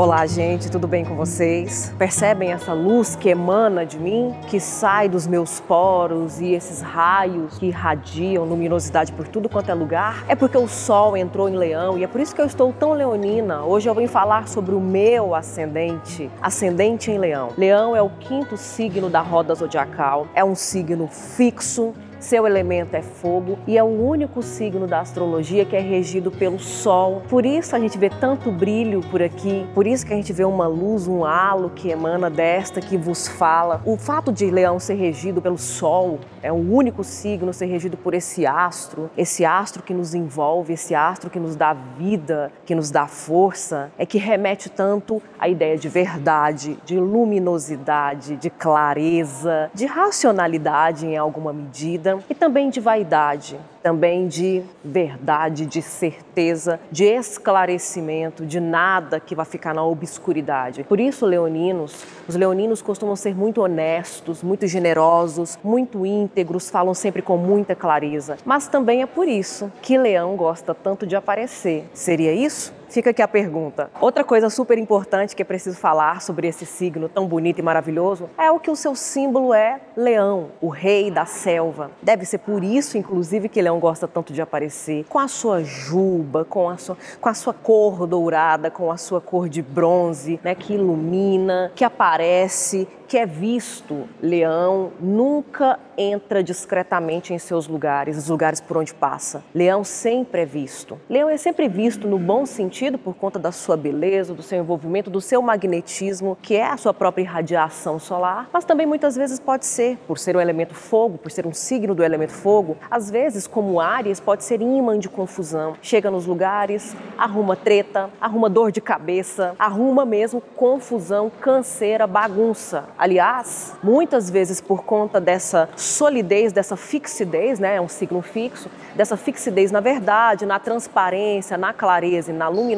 Olá, gente, tudo bem com vocês? Percebem essa luz que emana de mim, que sai dos meus poros e esses raios que irradiam luminosidade por tudo quanto é lugar? É porque o sol entrou em Leão e é por isso que eu estou tão leonina. Hoje eu vim falar sobre o meu ascendente, ascendente em Leão. Leão é o quinto signo da roda zodiacal, é um signo fixo, seu elemento é fogo e é o único signo da astrologia que é regido pelo Sol. Por isso a gente vê tanto brilho por aqui, por isso que a gente vê uma luz, um halo que emana desta que vos fala. O fato de Leão ser regido pelo Sol, é o único signo ser regido por esse astro, esse astro que nos envolve, esse astro que nos dá vida, que nos dá força, é que remete tanto à ideia de verdade, de luminosidade, de clareza, de racionalidade em alguma medida e também de vaidade, também de verdade, de certeza, de esclarecimento, de nada que vai ficar na obscuridade. Por isso, leoninos, os leoninos costumam ser muito honestos, muito generosos, muito íntegros, falam sempre com muita clareza. Mas também é por isso que Leão gosta tanto de aparecer. Seria isso? Fica aqui a pergunta. Outra coisa super importante que é preciso falar sobre esse signo tão bonito e maravilhoso é o que o seu símbolo é leão, o rei da selva. Deve ser por isso, inclusive, que leão gosta tanto de aparecer com a sua juba, com a sua, com a sua cor dourada, com a sua cor de bronze, né, que ilumina, que aparece, que é visto. Leão nunca entra discretamente em seus lugares, os lugares por onde passa. Leão sempre é visto. Leão é sempre visto no bom sentido por conta da sua beleza, do seu envolvimento, do seu magnetismo, que é a sua própria irradiação solar, mas também muitas vezes pode ser, por ser um elemento fogo, por ser um signo do elemento fogo, às vezes, como Áries, pode ser imã de confusão. Chega nos lugares, arruma treta, arruma dor de cabeça, arruma mesmo confusão, canseira, bagunça. Aliás, muitas vezes por conta dessa solidez, dessa fixidez, né, é um signo fixo, dessa fixidez na verdade, na transparência, na clareza e na luminosidade,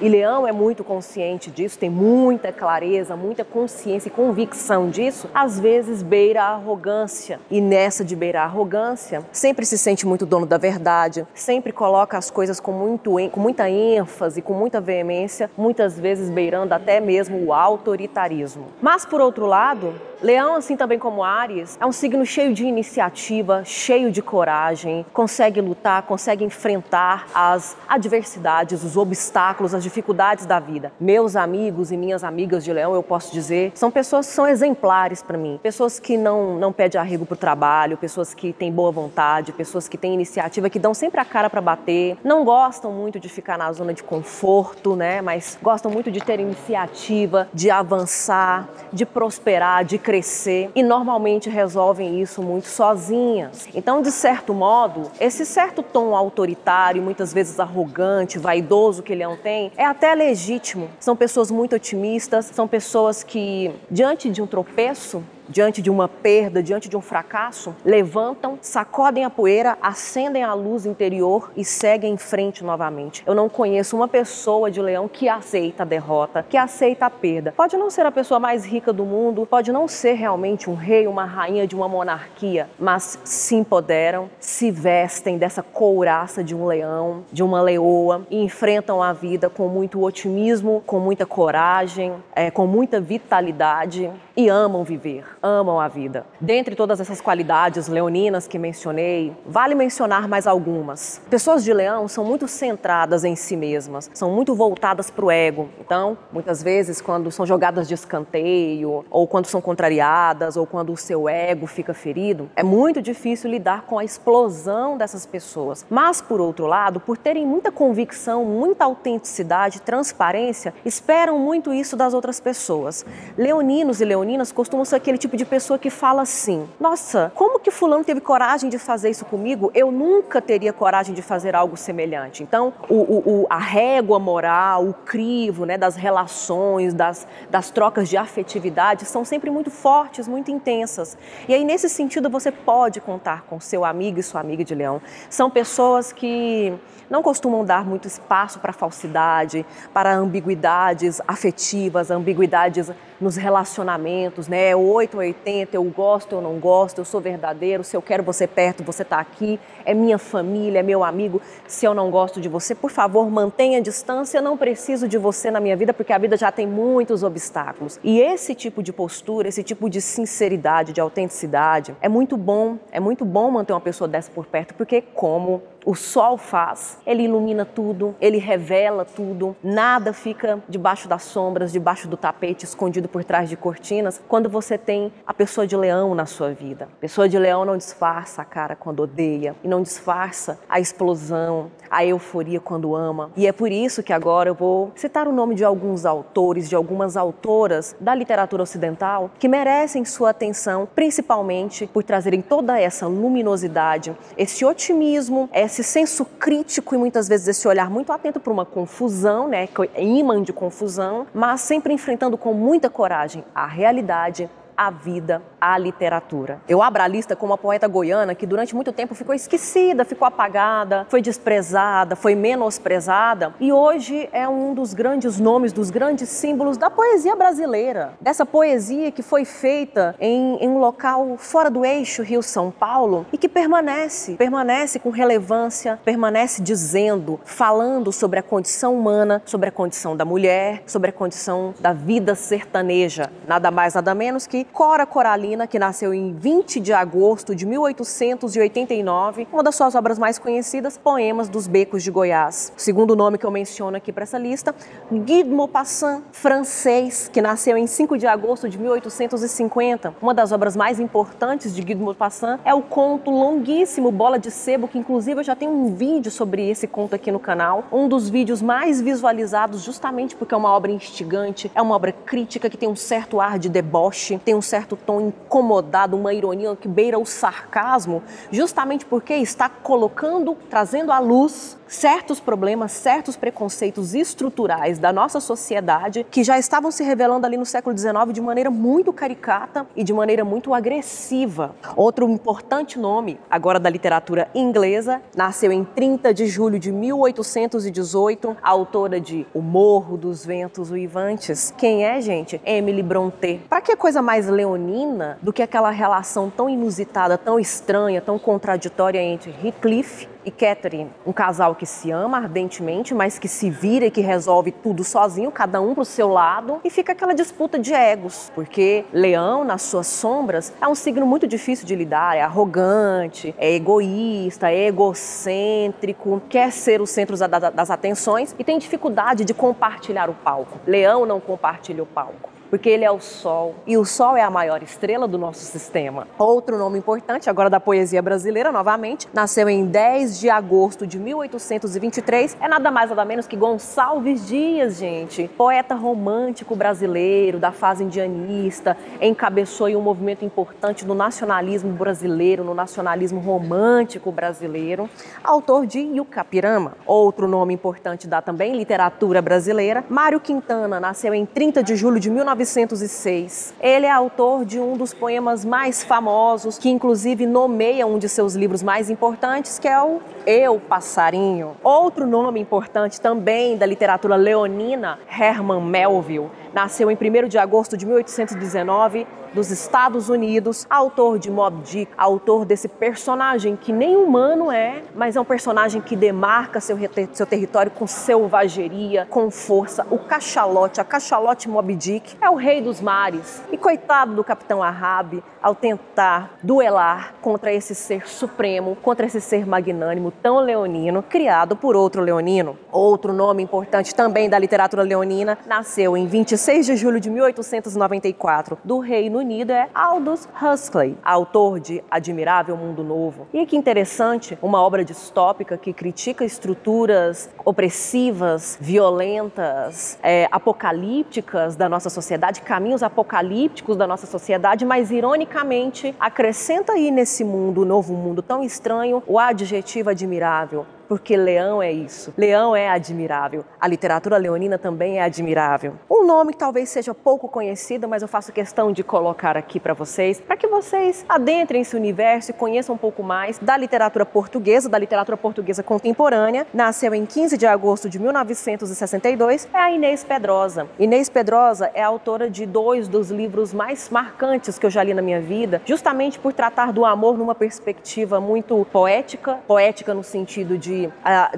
e Leão é muito consciente disso, tem muita clareza, muita consciência e convicção disso, às vezes beira a arrogância. E nessa de beirar a arrogância, sempre se sente muito dono da verdade, sempre coloca as coisas com, muito, com muita ênfase, com muita veemência, muitas vezes beirando até mesmo o autoritarismo. Mas por outro lado, Leão, assim também como Ares, é um signo cheio de iniciativa, cheio de coragem, consegue lutar, consegue enfrentar as adversidades, os obstáculos, as dificuldades da vida. Meus amigos e minhas amigas de Leão, eu posso dizer, são pessoas que são exemplares para mim. Pessoas que não, não pedem arrego o trabalho, pessoas que têm boa vontade, pessoas que têm iniciativa, que dão sempre a cara para bater, não gostam muito de ficar na zona de conforto, né? Mas gostam muito de ter iniciativa, de avançar, de prosperar, de crescer e normalmente resolvem isso muito sozinhas. Então, de certo modo, esse certo tom autoritário, muitas vezes arrogante, vaidoso que Leão tem, é até legítimo. São pessoas muito otimistas, são pessoas que, diante de um tropeço, diante de uma perda, diante de um fracasso, levantam, sacodem a poeira, acendem a luz interior e seguem em frente novamente. Eu não conheço uma pessoa de leão que aceita a derrota, que aceita a perda. Pode não ser a pessoa mais rica do mundo, pode não ser realmente um rei, uma rainha de uma monarquia, mas se empoderam, se vestem dessa couraça de um leão, de uma leoa e enfrentam a vida com muito otimismo, com muita coragem, é, com muita vitalidade e amam viver amam a vida. Dentre todas essas qualidades leoninas que mencionei, vale mencionar mais algumas. Pessoas de leão são muito centradas em si mesmas, são muito voltadas para o ego. Então, muitas vezes, quando são jogadas de escanteio, ou quando são contrariadas, ou quando o seu ego fica ferido, é muito difícil lidar com a explosão dessas pessoas. Mas, por outro lado, por terem muita convicção, muita autenticidade, transparência, esperam muito isso das outras pessoas. Leoninos e leoninas costumam ser aquele tipo de pessoa que fala assim: Nossa, como que Fulano teve coragem de fazer isso comigo? Eu nunca teria coragem de fazer algo semelhante. Então, o, o, a régua moral, o crivo né, das relações, das, das trocas de afetividade são sempre muito fortes, muito intensas. E aí, nesse sentido, você pode contar com seu amigo e sua amiga de leão. São pessoas que não costumam dar muito espaço para falsidade, para ambiguidades afetivas, ambiguidades nos relacionamentos, né? É 8 ou 80, eu gosto ou não gosto, eu sou verdadeiro, se eu quero você perto, você está aqui, é minha família, é meu amigo. Se eu não gosto de você, por favor, mantenha a distância, não preciso de você na minha vida, porque a vida já tem muitos obstáculos. E esse tipo de postura, esse tipo de sinceridade, de autenticidade, é muito bom, é muito bom manter uma pessoa dessa por perto, porque como o sol faz, ele ilumina tudo, ele revela tudo, nada fica debaixo das sombras, debaixo do tapete, escondido por trás de cortinas, quando você tem a pessoa de leão na sua vida. A pessoa de leão não disfarça a cara quando odeia e não disfarça a explosão, a euforia quando ama. E é por isso que agora eu vou citar o nome de alguns autores, de algumas autoras da literatura ocidental que merecem sua atenção, principalmente por trazerem toda essa luminosidade, esse otimismo, essa esse senso crítico e muitas vezes esse olhar muito atento para uma confusão, né, é imã de confusão, mas sempre enfrentando com muita coragem a realidade, a vida, a literatura. Eu abro a lista como uma poeta goiana que durante muito tempo ficou esquecida, ficou apagada, foi desprezada, foi menosprezada e hoje é um dos grandes nomes, dos grandes símbolos da poesia brasileira. Dessa poesia que foi feita em, em um local fora do eixo Rio-São Paulo e que permanece, permanece com relevância, permanece dizendo, falando sobre a condição humana, sobre a condição da mulher, sobre a condição da vida sertaneja. Nada mais, nada menos que Cora Coralina, que nasceu em 20 de agosto de 1889, uma das suas obras mais conhecidas, Poemas dos Becos de Goiás. O segundo nome que eu menciono aqui para essa lista, Guy de Maupassant, francês, que nasceu em 5 de agosto de 1850. Uma das obras mais importantes de Guy de Maupassant é o conto longuíssimo Bola de Sebo, que inclusive eu já tenho um vídeo sobre esse conto aqui no canal, um dos vídeos mais visualizados justamente porque é uma obra instigante, é uma obra crítica que tem um certo ar de deboche, tem um certo tom incomodado, uma ironia que beira o sarcasmo, justamente porque está colocando, trazendo à luz certos problemas, certos preconceitos estruturais da nossa sociedade que já estavam se revelando ali no século XIX de maneira muito caricata e de maneira muito agressiva. Outro importante nome, agora da literatura inglesa, nasceu em 30 de julho de 1818, autora de O Morro dos Ventos Uivantes. Quem é, gente? Emily Brontë. Para que coisa mais leonina do que aquela relação tão inusitada, tão estranha, tão contraditória entre Heathcliff e Catherine, um casal que se ama ardentemente, mas que se vira e que resolve tudo sozinho, cada um pro seu lado, e fica aquela disputa de egos, porque Leão, nas suas sombras, é um signo muito difícil de lidar, é arrogante, é egoísta, é egocêntrico, quer ser o centro das atenções e tem dificuldade de compartilhar o palco. Leão não compartilha o palco porque ele é o Sol. E o Sol é a maior estrela do nosso sistema. Outro nome importante, agora da poesia brasileira, novamente, nasceu em 10 de agosto de 1823, é nada mais nada menos que Gonçalves Dias, gente, poeta romântico brasileiro da fase indianista, encabeçou um movimento importante no nacionalismo brasileiro, no nacionalismo romântico brasileiro, autor de Yucapirama. Outro nome importante da também literatura brasileira, Mário Quintana, nasceu em 30 de julho de 19 1906. Ele é autor de um dos poemas mais famosos, que inclusive nomeia um de seus livros mais importantes, que é o Eu, Passarinho. Outro nome importante também da literatura leonina, Herman Melville, nasceu em 1 de agosto de 1819 dos Estados Unidos, autor de Mob Dick, autor desse personagem que nem humano é, mas é um personagem que demarca seu, seu território com selvageria, com força. O cachalote, a cachalote Mob Dick, é o rei dos mares. E coitado do capitão Ahab ao tentar duelar contra esse ser supremo, contra esse ser magnânimo tão leonino, criado por outro leonino. Outro nome importante também da literatura leonina, nasceu em 26 de julho de 1894, do Reino Unido é Aldous Huxley, autor de Admirável Mundo Novo. E que interessante, uma obra distópica que critica estruturas opressivas, violentas, é, apocalípticas da nossa sociedade, caminhos apocalípticos da nossa sociedade, mas ironicamente acrescenta aí nesse mundo, novo mundo tão estranho, o adjetivo admirável porque Leão é isso. Leão é admirável. A literatura leonina também é admirável. Um nome que talvez seja pouco conhecido, mas eu faço questão de colocar aqui para vocês, para que vocês adentrem esse universo e conheçam um pouco mais da literatura portuguesa, da literatura portuguesa contemporânea. Nasceu em 15 de agosto de 1962, é a Inês Pedrosa. Inês Pedrosa é autora de dois dos livros mais marcantes que eu já li na minha vida, justamente por tratar do amor numa perspectiva muito poética, poética no sentido de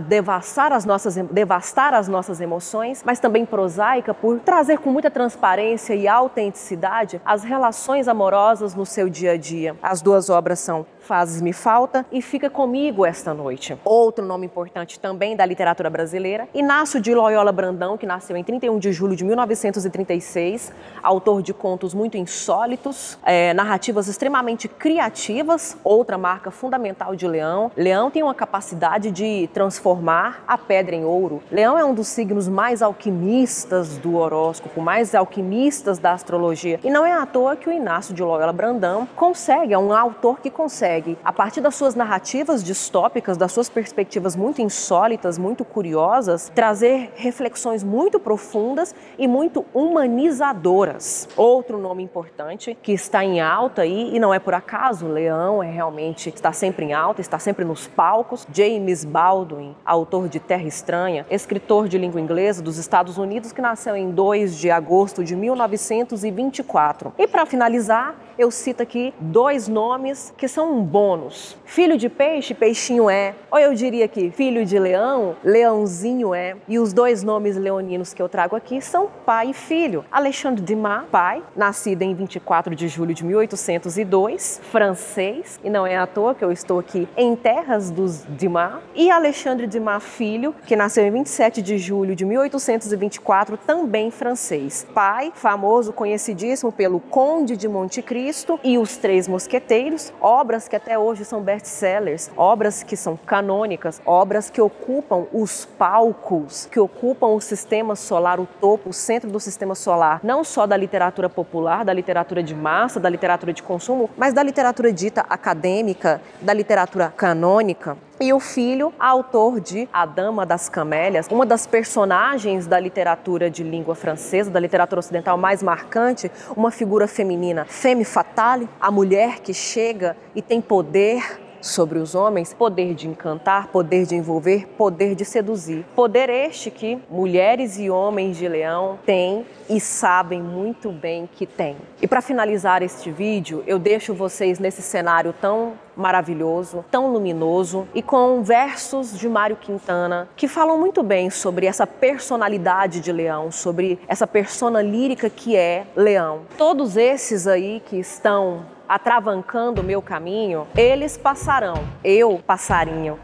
devastar, as nossas, devastar as nossas emoções, mas também prosaica por trazer com muita transparência e autenticidade as relações amorosas no seu dia a dia. As duas obras são Fazes-me Falta e Fica Comigo Esta Noite. Outro nome importante também da literatura brasileira, Inácio de Loyola Brandão, que nasceu em 31 de julho de 1936, autor de contos muito insólitos, é, narrativas extremamente criativas, outra marca fundamental de Leão. Leão tem uma capacidade de transformar a pedra em ouro. Leão é um dos signos mais alquimistas do horóscopo, mais alquimistas da astrologia. E não é à toa que o Inácio de Loyola Brandão consegue, é um autor que consegue consegue, a partir das suas narrativas distópicas, das suas perspectivas muito insólitas, muito curiosas, trazer reflexões muito profundas e muito humanizadoras. Outro nome importante que está em alta aí, e não é por acaso, Leão é realmente está sempre em alta, está sempre nos palcos. James Baldwin, autor de Terra Estranha, escritor de língua inglesa dos Estados Unidos que nasceu em 2 de agosto de 1924. E para finalizar, eu cito aqui dois nomes que são um bônus. Filho de peixe, peixinho é. Ou eu diria que filho de leão, leãozinho é. E os dois nomes leoninos que eu trago aqui são pai e filho. Alexandre Dumas, pai, nascido em 24 de julho de 1802, francês, e não é à toa que eu estou aqui em terras dos Dumas. E Alexandre Dumas, filho, que nasceu em 27 de julho de 1824, também francês. Pai, famoso, conhecidíssimo pelo Conde de Monte Cristo e Os Três Mosqueteiros, obras que até hoje são best-sellers, obras que são canônicas, obras que ocupam os palcos, que ocupam o sistema solar, o topo, o centro do sistema solar, não só da literatura popular, da literatura de massa, da literatura de consumo, mas da literatura dita acadêmica, da literatura canônica e o filho, autor de A Dama das Camélias, uma das personagens da literatura de língua francesa, da literatura ocidental mais marcante, uma figura feminina, femme fatale, a mulher que chega e tem poder sobre os homens, poder de encantar, poder de envolver, poder de seduzir. Poder este que mulheres e homens de leão têm e sabem muito bem que têm. E para finalizar este vídeo, eu deixo vocês nesse cenário tão maravilhoso, tão luminoso e com versos de Mário Quintana que falam muito bem sobre essa personalidade de Leão, sobre essa persona lírica que é Leão. Todos esses aí que estão atravancando o meu caminho, eles passarão, eu passarinho.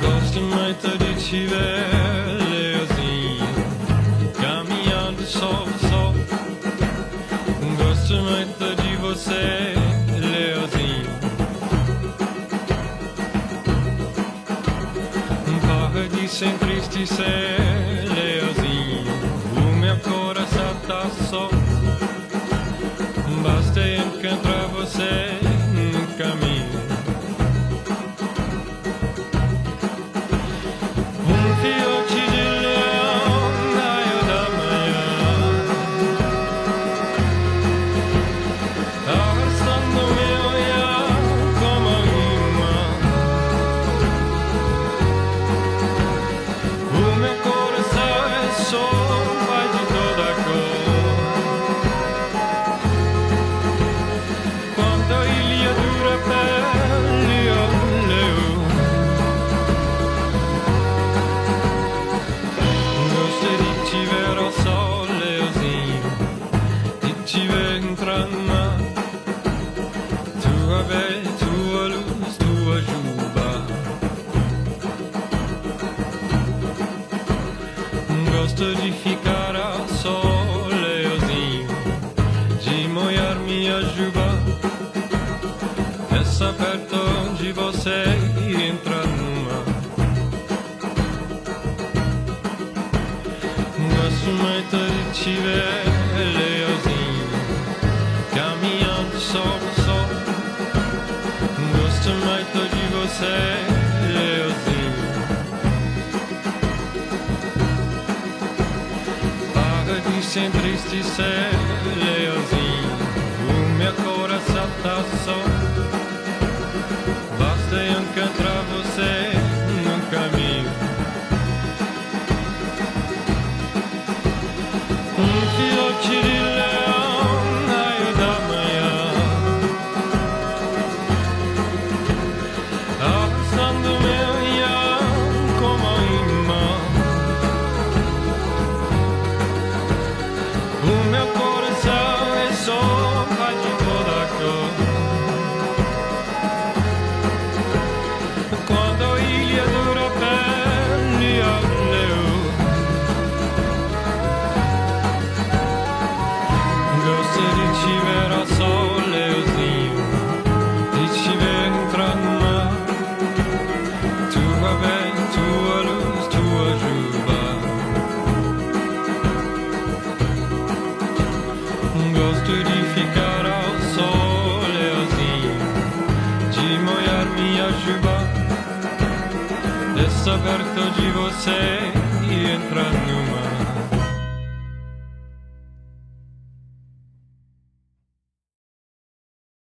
Gosto muito de te ver, caminhando só, só. Gosto muito de você, Leozinho. Para de se entristecer, estiver leozinho, caminhando só no sol. Gosto muito de você, leozinho. Para de sempre e ser. de você e entrando